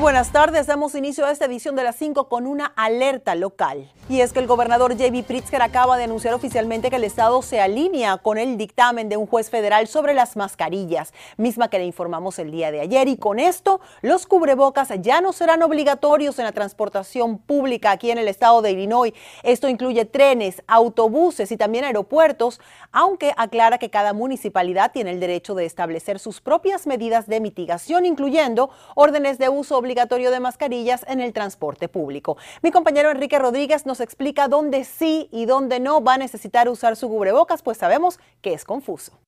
Buenas tardes. Damos inicio a esta edición de las 5 con una alerta local. Y es que el gobernador J.B. Pritzker acaba de anunciar oficialmente que el Estado se alinea con el dictamen de un juez federal sobre las mascarillas, misma que le informamos el día de ayer. Y con esto, los cubrebocas ya no serán obligatorios en la transportación pública aquí en el estado de Illinois. Esto incluye trenes, autobuses y también aeropuertos, aunque aclara que cada municipalidad tiene el derecho de establecer sus propias medidas de mitigación, incluyendo órdenes de uso obligatorio obligatorio de mascarillas en el transporte público. Mi compañero Enrique Rodríguez nos explica dónde sí y dónde no va a necesitar usar su cubrebocas, pues sabemos que es confuso.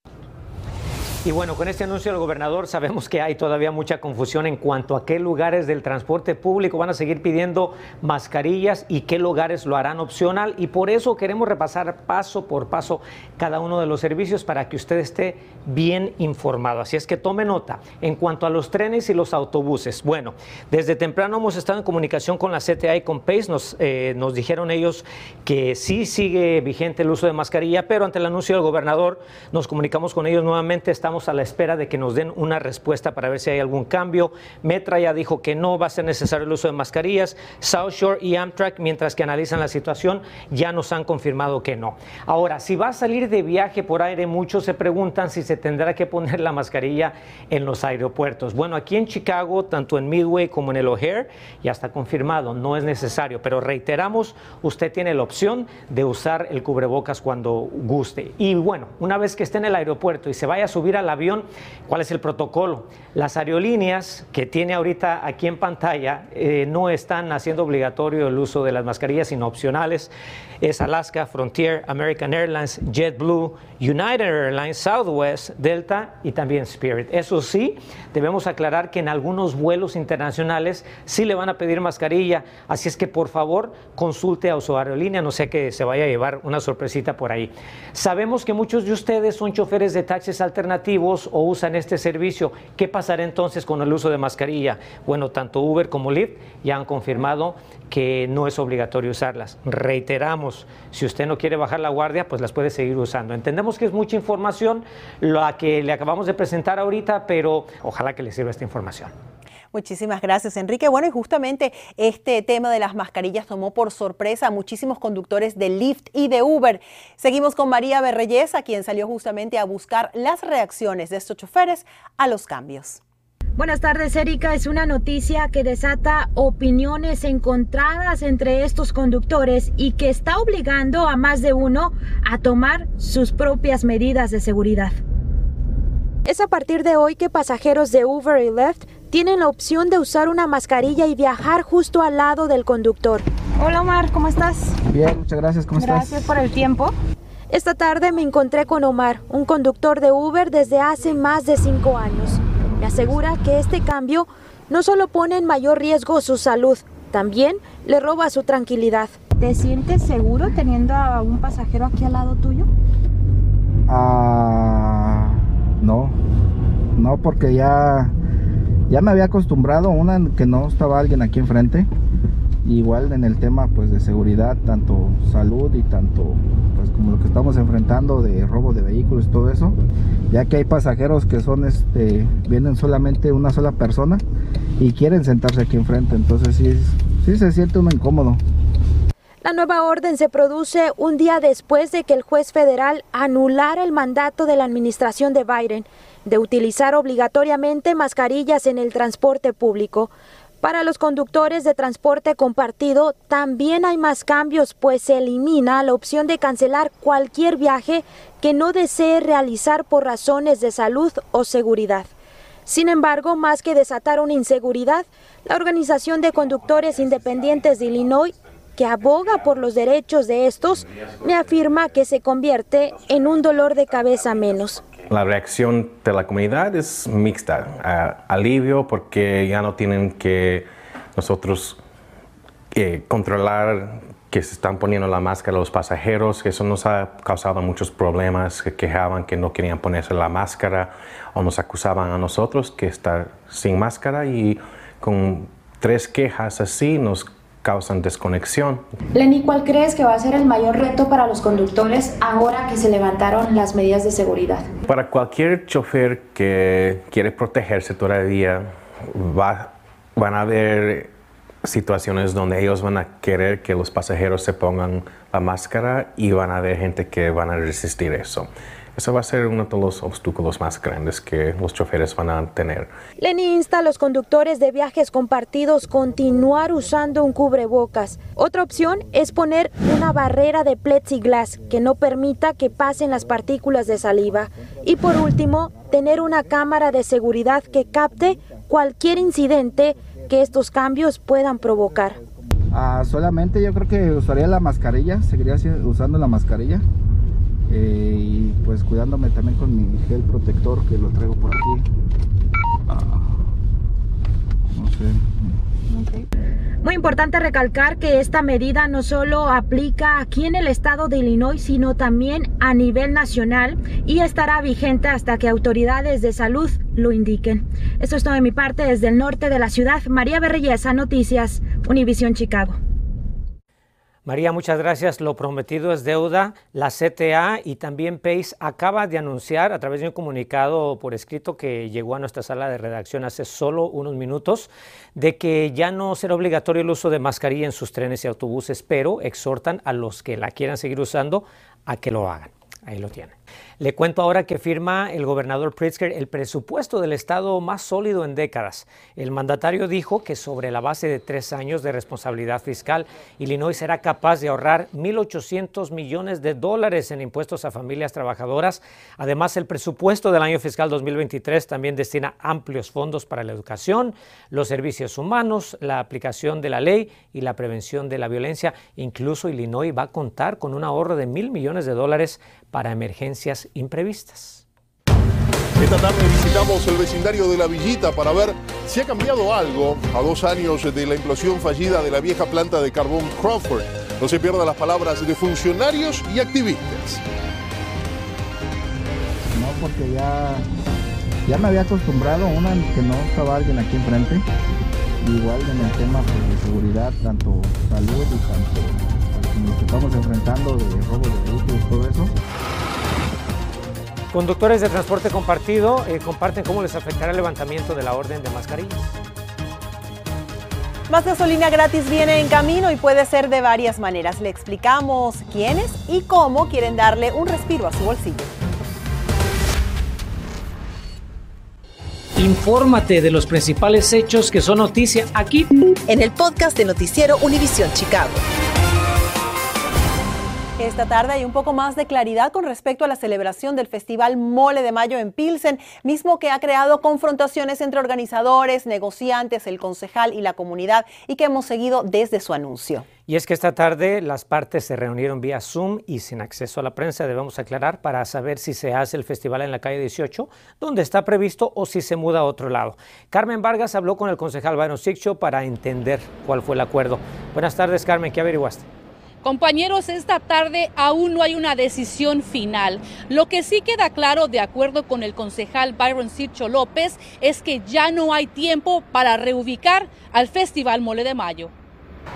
Y bueno, con este anuncio del gobernador sabemos que hay todavía mucha confusión en cuanto a qué lugares del transporte público van a seguir pidiendo mascarillas y qué lugares lo harán opcional. Y por eso queremos repasar paso por paso cada uno de los servicios para que usted esté bien informado. Así es que tome nota. En cuanto a los trenes y los autobuses, bueno, desde temprano hemos estado en comunicación con la CTA y con PACE. Nos, eh, nos dijeron ellos que sí sigue vigente el uso de mascarilla, pero ante el anuncio del gobernador nos comunicamos con ellos nuevamente. Estamos a la espera de que nos den una respuesta para ver si hay algún cambio. Metra ya dijo que no va a ser necesario el uso de mascarillas. South Shore y Amtrak, mientras que analizan la situación, ya nos han confirmado que no. Ahora, si va a salir de viaje por aire, muchos se preguntan si se tendrá que poner la mascarilla en los aeropuertos. Bueno, aquí en Chicago, tanto en Midway como en el O'Hare, ya está confirmado, no es necesario, pero reiteramos, usted tiene la opción de usar el cubrebocas cuando guste. Y bueno, una vez que esté en el aeropuerto y se vaya a subir a al avión, ¿cuál es el protocolo? Las aerolíneas que tiene ahorita aquí en pantalla eh, no están haciendo obligatorio el uso de las mascarillas, sino opcionales. Es Alaska, Frontier, American Airlines, JetBlue, United Airlines, Southwest, Delta y también Spirit. Eso sí, debemos aclarar que en algunos vuelos internacionales sí le van a pedir mascarilla, así es que por favor consulte a su aerolínea, no sea que se vaya a llevar una sorpresita por ahí. Sabemos que muchos de ustedes son choferes de taxis alternativos o usan este servicio, ¿qué pasará entonces con el uso de mascarilla? Bueno, tanto Uber como Lyft ya han confirmado que no es obligatorio usarlas. Reiteramos, si usted no quiere bajar la guardia, pues las puede seguir usando. Entendemos que es mucha información la que le acabamos de presentar ahorita, pero ojalá que le sirva esta información. Muchísimas gracias, Enrique. Bueno, y justamente este tema de las mascarillas tomó por sorpresa a muchísimos conductores de Lyft y de Uber. Seguimos con María Berreyesa, quien salió justamente a buscar las reacciones de estos choferes a los cambios. Buenas tardes, Erika. Es una noticia que desata opiniones encontradas entre estos conductores y que está obligando a más de uno a tomar sus propias medidas de seguridad. Es a partir de hoy que pasajeros de Uber y Lyft tienen la opción de usar una mascarilla y viajar justo al lado del conductor. Hola Omar, ¿cómo estás? Bien, muchas gracias, ¿cómo estás? Gracias por el tiempo. Esta tarde me encontré con Omar, un conductor de Uber desde hace más de cinco años. Me asegura que este cambio no solo pone en mayor riesgo su salud, también le roba su tranquilidad. ¿Te sientes seguro teniendo a un pasajero aquí al lado tuyo? Ah, no, no, porque ya ya me había acostumbrado a una que no estaba alguien aquí enfrente. Igual en el tema pues de seguridad, tanto salud y tanto pues como lo que estamos enfrentando de robo de vehículos y todo eso, ya que hay pasajeros que son este vienen solamente una sola persona y quieren sentarse aquí enfrente, entonces sí, sí se siente uno incómodo. La nueva orden se produce un día después de que el juez federal anulara el mandato de la administración de Biden de utilizar obligatoriamente mascarillas en el transporte público. Para los conductores de transporte compartido también hay más cambios, pues se elimina la opción de cancelar cualquier viaje que no desee realizar por razones de salud o seguridad. Sin embargo, más que desatar una inseguridad, la Organización de Conductores Independientes de Illinois que aboga por los derechos de estos, me afirma que se convierte en un dolor de cabeza menos. La reacción de la comunidad es mixta, alivio porque ya no tienen que nosotros eh, controlar que se están poniendo la máscara los pasajeros, que eso nos ha causado muchos problemas, que quejaban que no querían ponerse la máscara o nos acusaban a nosotros que estar sin máscara y con tres quejas así nos causan desconexión. Lenny, ¿cuál crees que va a ser el mayor reto para los conductores ahora que se levantaron las medidas de seguridad? Para cualquier chofer que quiere protegerse todavía, va, van a haber situaciones donde ellos van a querer que los pasajeros se pongan la máscara y van a haber gente que van a resistir eso. Eso va a ser uno de los obstáculos más grandes que los choferes van a tener. Lenny insta a los conductores de viajes compartidos continuar usando un cubrebocas. Otra opción es poner una barrera de plexiglas que no permita que pasen las partículas de saliva. Y por último, tener una cámara de seguridad que capte cualquier incidente que estos cambios puedan provocar. Ah, solamente yo creo que usaría la mascarilla, seguiría usando la mascarilla. Eh, y pues cuidándome también con mi gel protector que lo traigo por aquí. Ah. Muy importante recalcar que esta medida no solo aplica aquí en el estado de Illinois, sino también a nivel nacional y estará vigente hasta que autoridades de salud lo indiquen. Esto es todo de mi parte desde el norte de la ciudad. María Berreyesa, Noticias, Univisión Chicago. María, muchas gracias. Lo prometido es deuda. La CTA y también PACE acaba de anunciar a través de un comunicado por escrito que llegó a nuestra sala de redacción hace solo unos minutos de que ya no será obligatorio el uso de mascarilla en sus trenes y autobuses, pero exhortan a los que la quieran seguir usando a que lo hagan. Ahí lo tienen. Le cuento ahora que firma el gobernador Pritzker el presupuesto del Estado más sólido en décadas. El mandatario dijo que sobre la base de tres años de responsabilidad fiscal, Illinois será capaz de ahorrar 1.800 millones de dólares en impuestos a familias trabajadoras. Además, el presupuesto del año fiscal 2023 también destina amplios fondos para la educación, los servicios humanos, la aplicación de la ley y la prevención de la violencia. Incluso Illinois va a contar con un ahorro de mil millones de dólares para emergencias imprevistas. Esta tarde visitamos el vecindario de La Villita para ver si ha cambiado algo a dos años de la implosión fallida de la vieja planta de carbón Crawford. No se pierdan las palabras de funcionarios y activistas. No, porque ya, ya me había acostumbrado, una, que no estaba alguien aquí enfrente. Igual en el tema pues, de seguridad, tanto salud y tanto nos estamos enfrentando de robo de vehículos, todo eso. Conductores de transporte compartido eh, comparten cómo les afectará el levantamiento de la orden de mascarillas. Más gasolina gratis viene en camino y puede ser de varias maneras. Le explicamos quiénes y cómo quieren darle un respiro a su bolsillo. Infórmate de los principales hechos que son noticia aquí En el podcast de Noticiero Univisión Chicago. Esta tarde hay un poco más de claridad con respecto a la celebración del Festival Mole de Mayo en Pilsen, mismo que ha creado confrontaciones entre organizadores, negociantes, el concejal y la comunidad y que hemos seguido desde su anuncio. Y es que esta tarde las partes se reunieron vía Zoom y sin acceso a la prensa, debemos aclarar, para saber si se hace el festival en la calle 18, donde está previsto, o si se muda a otro lado. Carmen Vargas habló con el concejal Byron para entender cuál fue el acuerdo. Buenas tardes, Carmen, ¿qué averiguaste? Compañeros, esta tarde aún no hay una decisión final. Lo que sí queda claro, de acuerdo con el concejal Byron Sircho López, es que ya no hay tiempo para reubicar al Festival Mole de Mayo.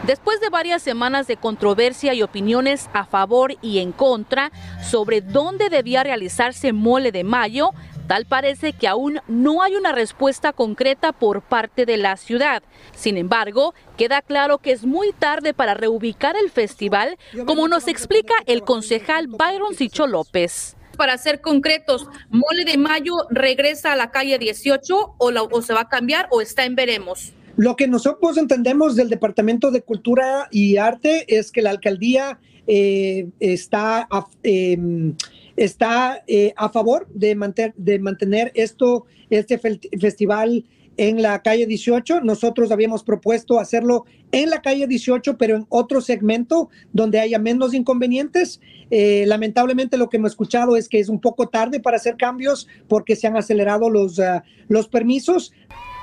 Después de varias semanas de controversia y opiniones a favor y en contra sobre dónde debía realizarse Mole de Mayo, Tal parece que aún no hay una respuesta concreta por parte de la ciudad. Sin embargo, queda claro que es muy tarde para reubicar el festival, como nos explica el concejal Byron Sicho López. Para ser concretos, Mole de Mayo regresa a la calle 18 o, se va a cambiar o está en veremos. Lo que nosotros entendemos del Departamento de Cultura y Arte es que la alcaldía eh, está em, está eh, a favor de, mantener, de mantener esto, este festival en la calle 18. Nosotros habíamos propuesto hacerlo en la calle 18, pero en otro segmento donde haya menos inconvenientes. Eh, lamentablemente lo que hemos escuchado es que es un poco tarde para hacer cambios porque se han acelerado los, ah, los permisos.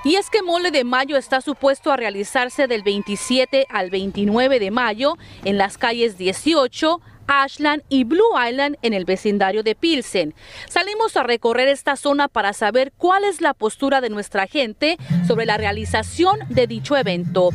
Y es que Mole de Mayo está supuesto a realizarse del 27 al 29 de mayo en las calles 18, Ashland y Blue Island en el vecindario de Pilsen. Salimos a recorrer esta zona para saber cuál es la postura de nuestra gente sobre la realización de dicho evento.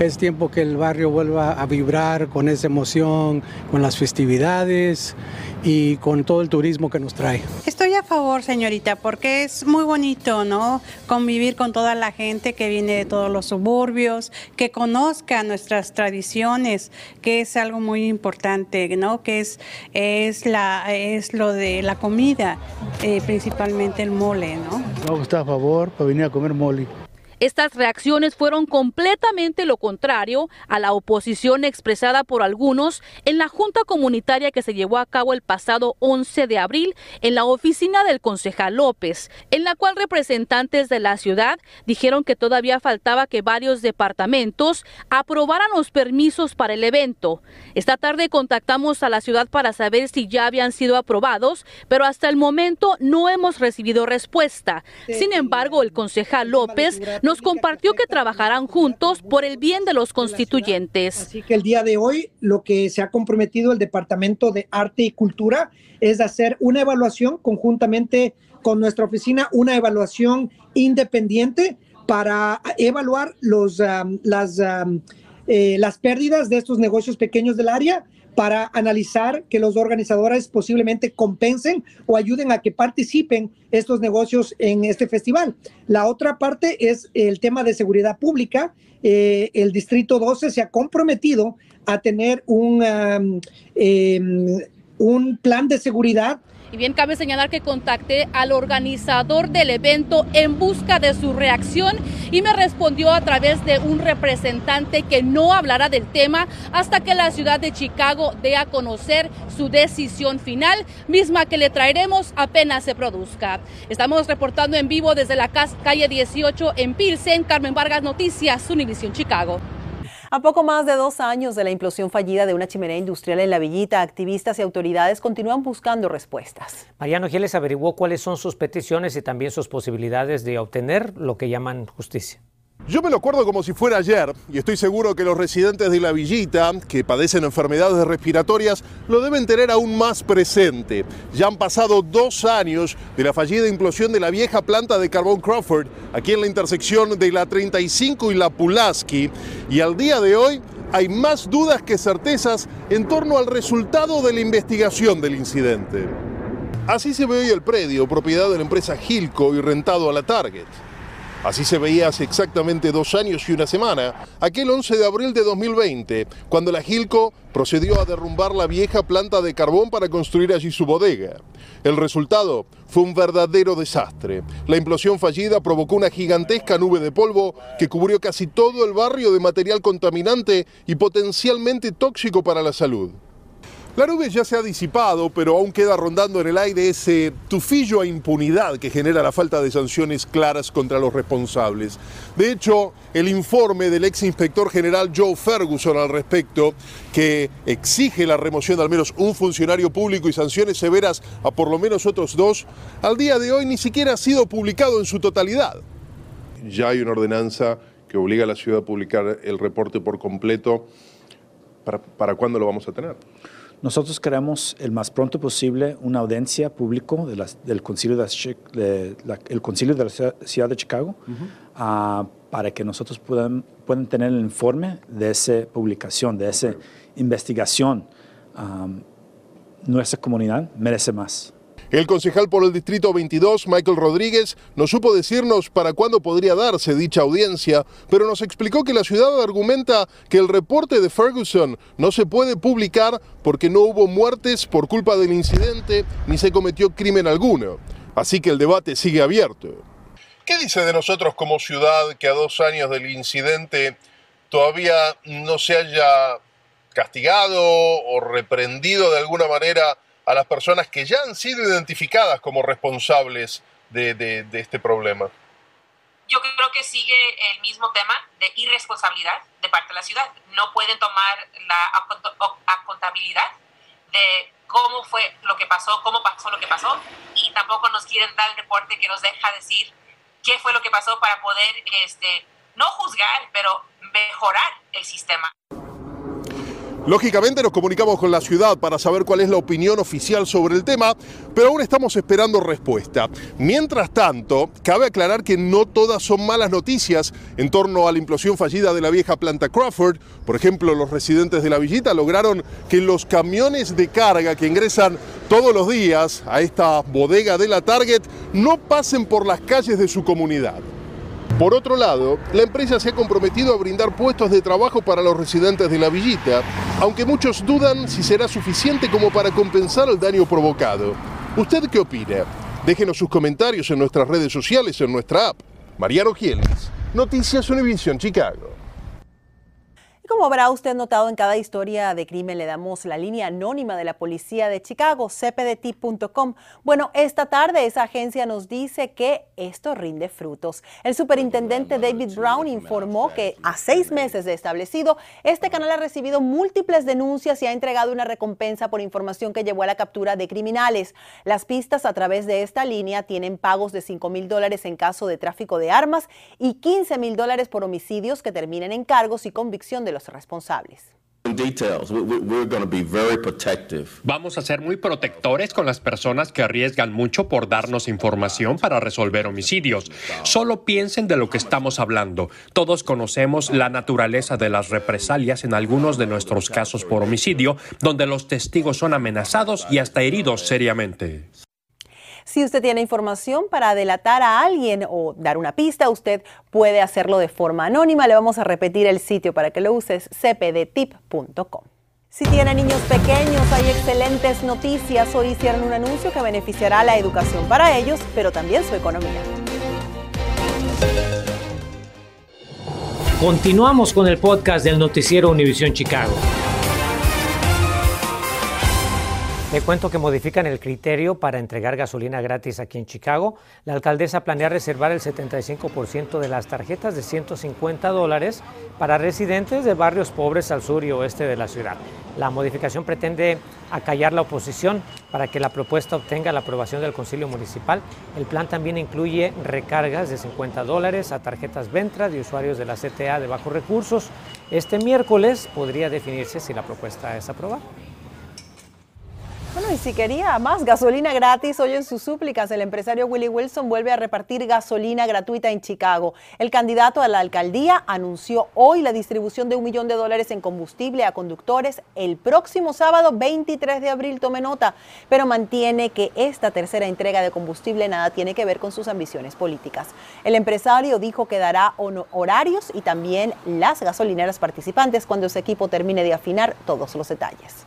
Es tiempo que el barrio vuelva a vibrar con esa emoción, con las festividades y con todo el turismo que nos trae. Estoy a favor, señorita, porque es muy bonito, ¿no? Convivir con toda la gente que viene de todos los suburbios, que conozca nuestras tradiciones, que es algo muy importante, ¿no? Que es, es, la, es lo de la comida, eh, principalmente el mole, ¿no? No, está a favor para venir a comer mole. Estas reacciones fueron completamente lo contrario a la oposición expresada por algunos en la junta comunitaria que se llevó a cabo el pasado 11 de abril en la oficina del concejal López, en la cual representantes de la ciudad dijeron que todavía faltaba que varios departamentos aprobaran los permisos para el evento. Esta tarde contactamos a la ciudad para saber si ya habían sido aprobados, pero hasta el momento no hemos recibido respuesta. Sin embargo, el concejal López nos compartió que trabajarán juntos por el bien de los constituyentes. Así que el día de hoy lo que se ha comprometido el Departamento de Arte y Cultura es hacer una evaluación conjuntamente con nuestra oficina, una evaluación independiente para evaluar los, um, las, um, eh, las pérdidas de estos negocios pequeños del área para analizar que los organizadores posiblemente compensen o ayuden a que participen estos negocios en este festival. La otra parte es el tema de seguridad pública. Eh, el Distrito 12 se ha comprometido a tener un, em, un plan de seguridad y bien, cabe señalar que contacté al organizador del evento en busca de su reacción y me respondió a través de un representante que no hablará del tema hasta que la ciudad de Chicago dé a conocer su decisión final, misma que le traeremos apenas se produzca. Estamos reportando en vivo desde la calle 18 en Pilsen. Carmen Vargas Noticias, Univisión Chicago. A poco más de dos años de la implosión fallida de una chimenea industrial en la villita, activistas y autoridades continúan buscando respuestas. Mariano Giles averiguó cuáles son sus peticiones y también sus posibilidades de obtener lo que llaman justicia. Yo me lo acuerdo como si fuera ayer y estoy seguro que los residentes de la villita que padecen enfermedades respiratorias lo deben tener aún más presente. Ya han pasado dos años de la fallida implosión de la vieja planta de carbón Crawford aquí en la intersección de la 35 y la Pulaski y al día de hoy hay más dudas que certezas en torno al resultado de la investigación del incidente. Así se ve hoy el predio, propiedad de la empresa Gilco y rentado a la Target. Así se veía hace exactamente dos años y una semana, aquel 11 de abril de 2020, cuando la Gilco procedió a derrumbar la vieja planta de carbón para construir allí su bodega. El resultado fue un verdadero desastre. La implosión fallida provocó una gigantesca nube de polvo que cubrió casi todo el barrio de material contaminante y potencialmente tóxico para la salud. La nube ya se ha disipado, pero aún queda rondando en el aire ese tufillo a impunidad que genera la falta de sanciones claras contra los responsables. De hecho, el informe del ex inspector general Joe Ferguson al respecto, que exige la remoción de al menos un funcionario público y sanciones severas a por lo menos otros dos, al día de hoy ni siquiera ha sido publicado en su totalidad. Ya hay una ordenanza que obliga a la ciudad a publicar el reporte por completo. ¿Para, para cuándo lo vamos a tener? Nosotros queremos el más pronto posible una audiencia público de del concilio de, la, el concilio de la ciudad de Chicago uh, para que nosotros puedan, puedan tener el informe de esa publicación, de esa investigación. Um, nuestra comunidad merece más. El concejal por el Distrito 22, Michael Rodríguez, no supo decirnos para cuándo podría darse dicha audiencia, pero nos explicó que la ciudad argumenta que el reporte de Ferguson no se puede publicar porque no hubo muertes por culpa del incidente ni se cometió crimen alguno. Así que el debate sigue abierto. ¿Qué dice de nosotros como ciudad que a dos años del incidente todavía no se haya castigado o reprendido de alguna manera a las personas que ya han sido identificadas como responsables de, de, de este problema? Yo creo que sigue el mismo tema de irresponsabilidad de parte de la ciudad. No pueden tomar la contabilidad de cómo fue lo que pasó, cómo pasó lo que pasó, y tampoco nos quieren dar el reporte que nos deja decir qué fue lo que pasó para poder, este, no juzgar, pero mejorar el sistema. Lógicamente nos comunicamos con la ciudad para saber cuál es la opinión oficial sobre el tema, pero aún estamos esperando respuesta. Mientras tanto, cabe aclarar que no todas son malas noticias en torno a la implosión fallida de la vieja planta Crawford. Por ejemplo, los residentes de la villita lograron que los camiones de carga que ingresan todos los días a esta bodega de la Target no pasen por las calles de su comunidad. Por otro lado, la empresa se ha comprometido a brindar puestos de trabajo para los residentes de la villita, aunque muchos dudan si será suficiente como para compensar el daño provocado. ¿Usted qué opina? Déjenos sus comentarios en nuestras redes sociales, en nuestra app. Mariano Gielis, Noticias Univision Chicago. Como habrá usted notado en cada historia de crimen le damos la línea anónima de la policía de Chicago, cpdt.com. Bueno, esta tarde esa agencia nos dice que esto rinde frutos. El superintendente David Brown informó que a seis meses de establecido, este canal ha recibido múltiples denuncias y ha entregado una recompensa por información que llevó a la captura de criminales. Las pistas a través de esta línea tienen pagos de 5 mil dólares en caso de tráfico de armas y 15 mil dólares por homicidios que terminen en cargos y convicción de los responsables. Vamos a ser muy protectores con las personas que arriesgan mucho por darnos información para resolver homicidios. Solo piensen de lo que estamos hablando. Todos conocemos la naturaleza de las represalias en algunos de nuestros casos por homicidio, donde los testigos son amenazados y hasta heridos seriamente. Si usted tiene información para delatar a alguien o dar una pista, usted puede hacerlo de forma anónima. Le vamos a repetir el sitio para que lo uses, cpdtip.com. Si tiene niños pequeños, hay excelentes noticias. Hoy hicieron un anuncio que beneficiará la educación para ellos, pero también su economía. Continuamos con el podcast del noticiero Univisión Chicago. Le cuento que modifican el criterio para entregar gasolina gratis aquí en Chicago. La alcaldesa planea reservar el 75% de las tarjetas de 150 dólares para residentes de barrios pobres al sur y oeste de la ciudad. La modificación pretende acallar la oposición para que la propuesta obtenga la aprobación del Concilio Municipal. El plan también incluye recargas de 50 dólares a tarjetas Ventra de usuarios de la CTA de bajos recursos. Este miércoles podría definirse si la propuesta es aprobada. Bueno, y si quería más gasolina gratis, hoy en sus súplicas el empresario Willie Wilson vuelve a repartir gasolina gratuita en Chicago. El candidato a la alcaldía anunció hoy la distribución de un millón de dólares en combustible a conductores el próximo sábado 23 de abril, tome nota, pero mantiene que esta tercera entrega de combustible nada tiene que ver con sus ambiciones políticas. El empresario dijo que dará horarios y también las gasolineras participantes cuando su equipo termine de afinar todos los detalles.